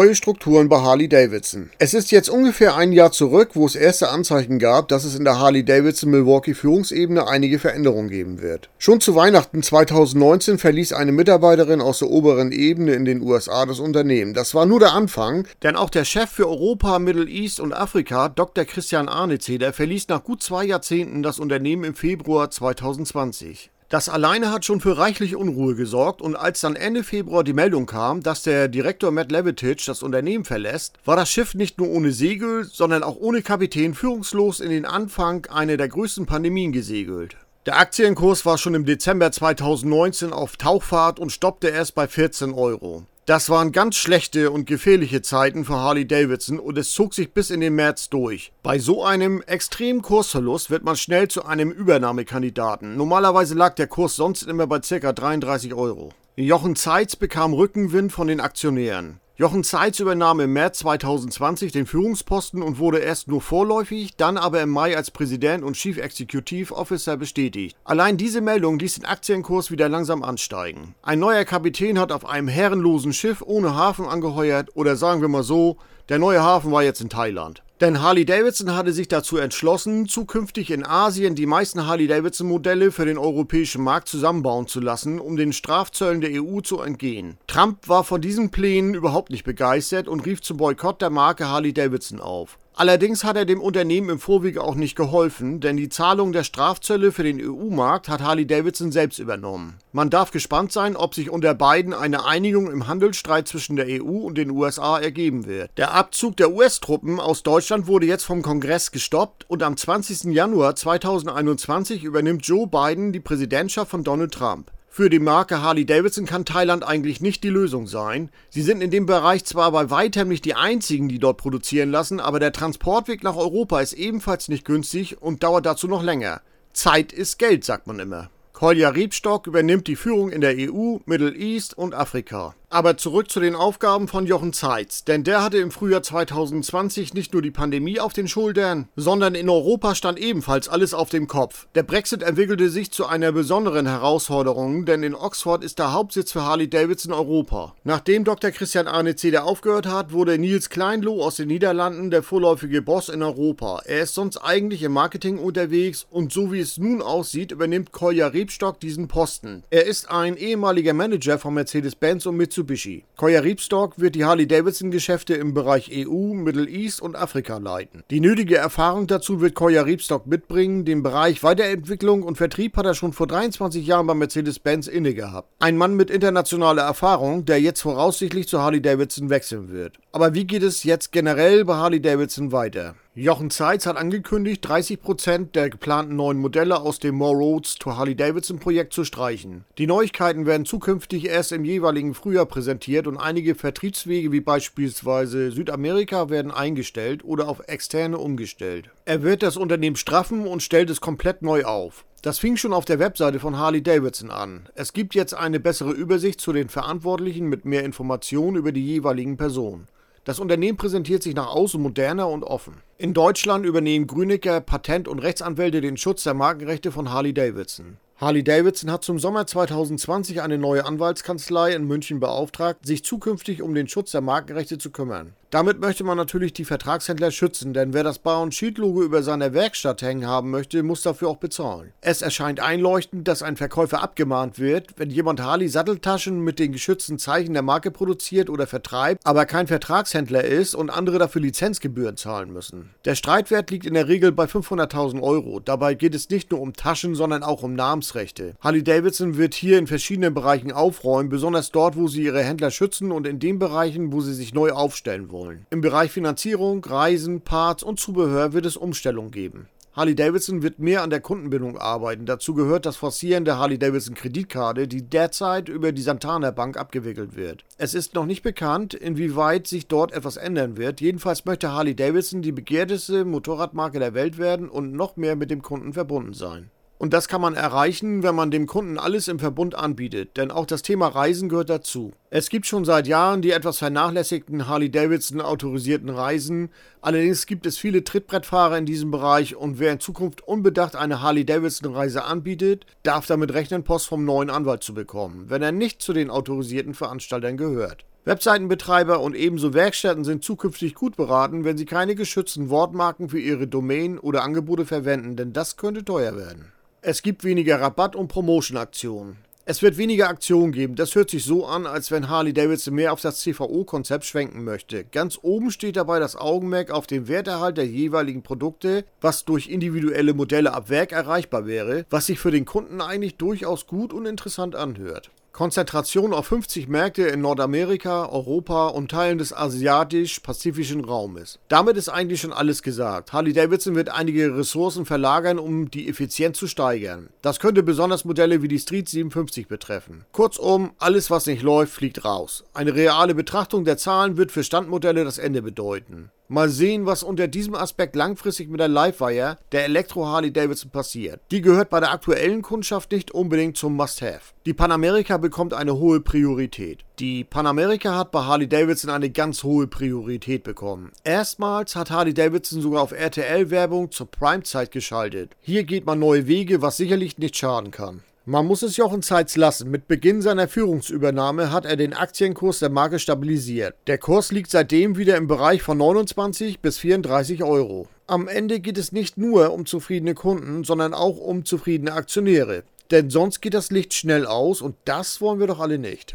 Neue Strukturen bei Harley-Davidson. Es ist jetzt ungefähr ein Jahr zurück, wo es erste Anzeichen gab, dass es in der Harley-Davidson Milwaukee Führungsebene einige Veränderungen geben wird. Schon zu Weihnachten 2019 verließ eine Mitarbeiterin aus der oberen Ebene in den USA das Unternehmen. Das war nur der Anfang, denn auch der Chef für Europa, Middle East und Afrika, Dr. Christian Arnezeder, verließ nach gut zwei Jahrzehnten das Unternehmen im Februar 2020. Das alleine hat schon für reichlich Unruhe gesorgt und als dann Ende Februar die Meldung kam, dass der Direktor Matt Levitich das Unternehmen verlässt, war das Schiff nicht nur ohne Segel, sondern auch ohne Kapitän führungslos in den Anfang einer der größten Pandemien gesegelt. Der Aktienkurs war schon im Dezember 2019 auf Tauchfahrt und stoppte erst bei 14 Euro. Das waren ganz schlechte und gefährliche Zeiten für Harley Davidson und es zog sich bis in den März durch. Bei so einem extremen Kursverlust wird man schnell zu einem Übernahmekandidaten. Normalerweise lag der Kurs sonst immer bei ca. 33 Euro. Jochen Zeitz bekam Rückenwind von den Aktionären. Jochen Zeitz übernahm im März 2020 den Führungsposten und wurde erst nur vorläufig, dann aber im Mai als Präsident und Chief Executive Officer bestätigt. Allein diese Meldung ließ den Aktienkurs wieder langsam ansteigen. Ein neuer Kapitän hat auf einem herrenlosen Schiff ohne Hafen angeheuert oder sagen wir mal so, der neue Hafen war jetzt in Thailand. Denn Harley-Davidson hatte sich dazu entschlossen, zukünftig in Asien die meisten Harley-Davidson-Modelle für den europäischen Markt zusammenbauen zu lassen, um den Strafzöllen der EU zu entgehen. Trump war von diesen Plänen überhaupt nicht begeistert und rief zum Boykott der Marke Harley-Davidson auf. Allerdings hat er dem Unternehmen im Vorwege auch nicht geholfen, denn die Zahlung der Strafzölle für den EU-Markt hat Harley-Davidson selbst übernommen. Man darf gespannt sein, ob sich unter beiden eine Einigung im Handelsstreit zwischen der EU und den USA ergeben wird. Der Abzug der US-Truppen aus Deutschland wurde jetzt vom Kongress gestoppt und am 20. Januar 2021 übernimmt Joe Biden die Präsidentschaft von Donald Trump. Für die Marke Harley Davidson kann Thailand eigentlich nicht die Lösung sein. Sie sind in dem Bereich zwar bei weitem nicht die einzigen, die dort produzieren lassen, aber der Transportweg nach Europa ist ebenfalls nicht günstig und dauert dazu noch länger. Zeit ist Geld, sagt man immer. Kolja Riebstock übernimmt die Führung in der EU, Middle East und Afrika. Aber zurück zu den Aufgaben von Jochen Zeitz, denn der hatte im Frühjahr 2020 nicht nur die Pandemie auf den Schultern, sondern in Europa stand ebenfalls alles auf dem Kopf. Der Brexit entwickelte sich zu einer besonderen Herausforderung, denn in Oxford ist der Hauptsitz für Harley Davidson Europa. Nachdem Dr. Christian Arne Zeder aufgehört hat, wurde Nils Kleinloh aus den Niederlanden der vorläufige Boss in Europa. Er ist sonst eigentlich im Marketing unterwegs und so wie es nun aussieht, übernimmt Kolja Rebstock diesen Posten. Er ist ein ehemaliger Manager von Mercedes-Benz und Mitsubishi Mitsubishi. Koya Riebstock wird die Harley-Davidson-Geschäfte im Bereich EU, Middle East und Afrika leiten. Die nötige Erfahrung dazu wird Koya Riebstock mitbringen. Den Bereich Weiterentwicklung und Vertrieb hat er schon vor 23 Jahren bei Mercedes-Benz inne gehabt. Ein Mann mit internationaler Erfahrung, der jetzt voraussichtlich zu Harley-Davidson wechseln wird. Aber wie geht es jetzt generell bei Harley-Davidson weiter? Jochen Zeitz hat angekündigt, 30% der geplanten neuen Modelle aus dem More Roads to Harley-Davidson-Projekt zu streichen. Die Neuigkeiten werden zukünftig erst im jeweiligen Frühjahr präsentiert und einige Vertriebswege wie beispielsweise Südamerika werden eingestellt oder auf externe umgestellt. Er wird das Unternehmen straffen und stellt es komplett neu auf. Das fing schon auf der Webseite von Harley Davidson an. Es gibt jetzt eine bessere Übersicht zu den Verantwortlichen mit mehr Informationen über die jeweiligen Personen. Das Unternehmen präsentiert sich nach außen moderner und offen. In Deutschland übernehmen Grünecker Patent- und Rechtsanwälte den Schutz der Markenrechte von Harley Davidson. Harley Davidson hat zum Sommer 2020 eine neue Anwaltskanzlei in München beauftragt, sich zukünftig um den Schutz der Markenrechte zu kümmern. Damit möchte man natürlich die Vertragshändler schützen, denn wer das Bar- und Shield-Logo über seiner Werkstatt hängen haben möchte, muss dafür auch bezahlen. Es erscheint einleuchtend, dass ein Verkäufer abgemahnt wird, wenn jemand Harley-Satteltaschen mit den geschützten Zeichen der Marke produziert oder vertreibt, aber kein Vertragshändler ist und andere dafür Lizenzgebühren zahlen müssen. Der Streitwert liegt in der Regel bei 500.000 Euro. Dabei geht es nicht nur um Taschen, sondern auch um Namensrechte. Harley-Davidson wird hier in verschiedenen Bereichen aufräumen, besonders dort, wo sie ihre Händler schützen und in den Bereichen, wo sie sich neu aufstellen wollen wollen. Im Bereich Finanzierung, Reisen, Parts und Zubehör wird es Umstellung geben. Harley Davidson wird mehr an der Kundenbindung arbeiten. Dazu gehört das Forcieren der Harley Davidson Kreditkarte, die derzeit über die Santana Bank abgewickelt wird. Es ist noch nicht bekannt, inwieweit sich dort etwas ändern wird. Jedenfalls möchte Harley Davidson die begehrteste Motorradmarke der Welt werden und noch mehr mit dem Kunden verbunden sein. Und das kann man erreichen, wenn man dem Kunden alles im Verbund anbietet, denn auch das Thema Reisen gehört dazu. Es gibt schon seit Jahren die etwas vernachlässigten Harley-Davidson autorisierten Reisen, allerdings gibt es viele Trittbrettfahrer in diesem Bereich und wer in Zukunft unbedacht eine Harley-Davidson Reise anbietet, darf damit rechnen, Post vom neuen Anwalt zu bekommen, wenn er nicht zu den autorisierten Veranstaltern gehört. Webseitenbetreiber und ebenso Werkstätten sind zukünftig gut beraten, wenn sie keine geschützten Wortmarken für ihre Domain oder Angebote verwenden, denn das könnte teuer werden. Es gibt weniger Rabatt- und Promotion-Aktionen. Es wird weniger Aktionen geben. Das hört sich so an, als wenn Harley Davidson mehr auf das CVO-Konzept schwenken möchte. Ganz oben steht dabei das Augenmerk auf den Werterhalt der jeweiligen Produkte, was durch individuelle Modelle ab Werk erreichbar wäre, was sich für den Kunden eigentlich durchaus gut und interessant anhört. Konzentration auf 50 Märkte in Nordamerika, Europa und Teilen des asiatisch-pazifischen Raumes. Damit ist eigentlich schon alles gesagt. Harley Davidson wird einige Ressourcen verlagern, um die Effizienz zu steigern. Das könnte besonders Modelle wie die Street 57 betreffen. Kurzum, alles was nicht läuft, fliegt raus. Eine reale Betrachtung der Zahlen wird für Standmodelle das Ende bedeuten. Mal sehen, was unter diesem Aspekt langfristig mit der Livewire, der Elektro Harley Davidson passiert. Die gehört bei der aktuellen Kundschaft nicht unbedingt zum Must-Have. Die Panamerika bekommt eine hohe Priorität. Die Panamerika hat bei Harley Davidson eine ganz hohe Priorität bekommen. Erstmals hat Harley Davidson sogar auf RTL Werbung zur Prime-Zeit geschaltet. Hier geht man neue Wege, was sicherlich nicht schaden kann. Man muss es Jochen Zeitz lassen. Mit Beginn seiner Führungsübernahme hat er den Aktienkurs der Marke stabilisiert. Der Kurs liegt seitdem wieder im Bereich von 29 bis 34 Euro. Am Ende geht es nicht nur um zufriedene Kunden, sondern auch um zufriedene Aktionäre. Denn sonst geht das Licht schnell aus und das wollen wir doch alle nicht.